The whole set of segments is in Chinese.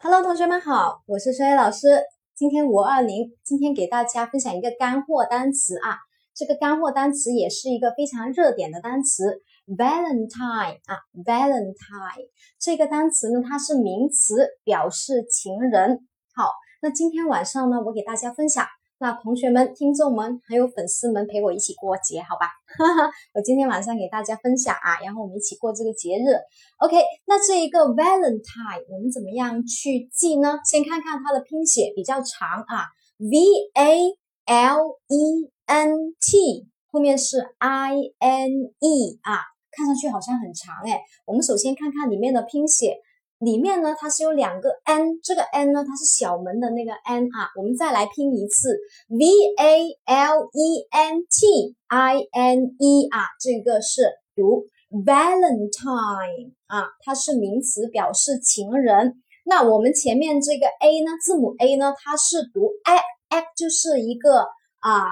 Hello，同学们好，我是双叶老师。今天五二零，今天给大家分享一个干货单词啊。这个干货单词也是一个非常热点的单词，Valentine 啊，Valentine 这个单词呢，它是名词，表示情人。好，那今天晚上呢，我给大家分享。那同学们、听众们还有粉丝们陪我一起过节，好吧？哈哈，我今天晚上给大家分享啊，然后我们一起过这个节日。OK，那这一个 Valentine 我们怎么样去记呢？先看看它的拼写，比较长啊，V A L E N T 后面是 I N E 啊，看上去好像很长哎。我们首先看看里面的拼写。里面呢，它是有两个 n，这个 n 呢，它是小门的那个 n 啊。我们再来拼一次，v a l e n t i n e 啊，这个是读 valentine 啊，它是名词，表示情人。那我们前面这个 a 呢，字母 a 呢，它是读 a，a 就是一个啊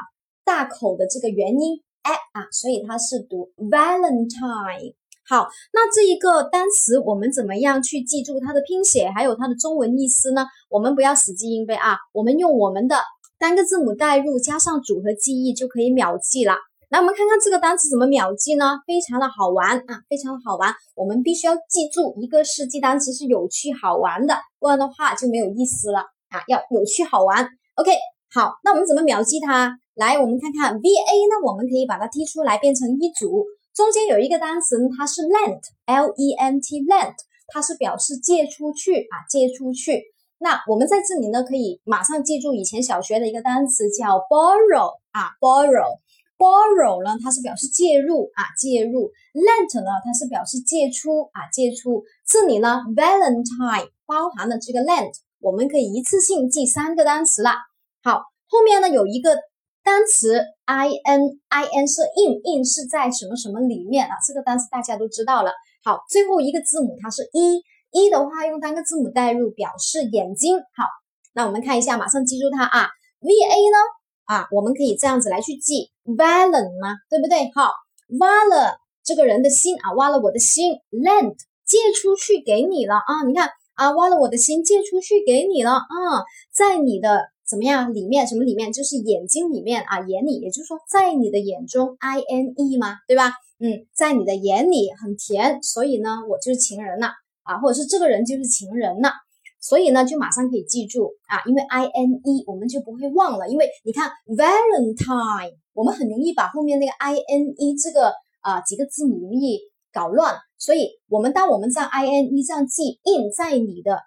大口的这个元音 a 啊，所以它是读 valentine。好，那这一个单词我们怎么样去记住它的拼写，还有它的中文意思呢？我们不要死记硬背啊，我们用我们的单个字母代入，加上组合记忆就可以秒记了。来我们看看这个单词怎么秒记呢？非常的好玩啊，非常的好玩。我们必须要记住，一个是记单词是有趣好玩的，不然的话就没有意思了啊，要有趣好玩。OK，好，那我们怎么秒记它？来，我们看看 V A 呢，我们可以把它踢出来变成一组。中间有一个单词，它是 lent，l e n t，lent，它是表示借出去啊，借出去。那我们在这里呢，可以马上记住以前小学的一个单词叫 borrow 啊，borrow，borrow 呢，它是表示介入啊，介入。lent 呢，它是表示借出啊，借出。这里呢，valentine 包含了这个 lent，我们可以一次性记三个单词了。好，后面呢有一个。单词 i n i n 是 in in 是在什么什么里面啊？这个单词大家都知道了。好，最后一个字母它是一一的话，用单个字母代入表示眼睛。好，那我们看一下，马上记住它啊。v a 呢啊，我们可以这样子来去记 valen 吗？对不对？好，挖了这个人的心啊，挖了我的心。lent 借出去给你了啊，你看啊，挖了我的心借出去给你了啊，在你的。怎么样？里面什么里面？就是眼睛里面啊，眼里，也就是说，在你的眼中，I N E 吗？对吧？嗯，在你的眼里很甜，所以呢，我就是情人了啊，或者是这个人就是情人了，所以呢，就马上可以记住啊，因为 I N E 我们就不会忘了，因为你看 Valentine，我们很容易把后面那个 I N E 这个啊几个字母容易搞乱，所以我们当我们在 I N E 这样记 in 在你的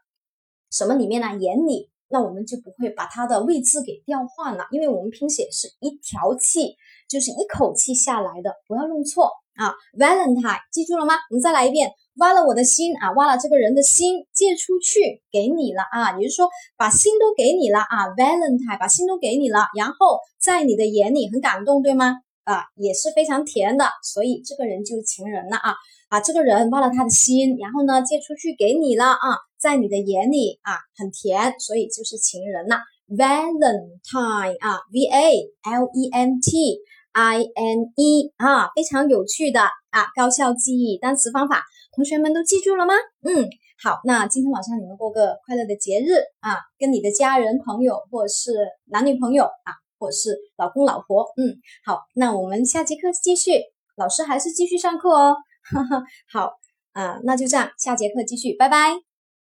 什么里面呢？眼里。那我们就不会把它的位置给调换了，因为我们拼写是一条气，就是一口气下来的，不要弄错啊。Valentine 记住了吗？我们再来一遍，挖了我的心啊，挖了这个人的心，借出去给你了啊，也就是说把心都给你了啊。Valentine 把心都给你了，然后在你的眼里很感动，对吗？啊，也是非常甜的，所以这个人就是情人了啊。啊，这个人挖了他的心，然后呢借出去给你了啊。在你的眼里啊，很甜，所以就是情人呐。Valentine 啊，V A L E N T I N E 啊，非常有趣的啊，高效记忆单词方法，同学们都记住了吗？嗯，好，那今天晚上你们过个快乐的节日啊，跟你的家人、朋友，或者是男女朋友啊，或者是老公老婆，嗯，好，那我们下节课继续，老师还是继续上课哦。哈哈，好啊，那就这样，下节课继续，拜拜。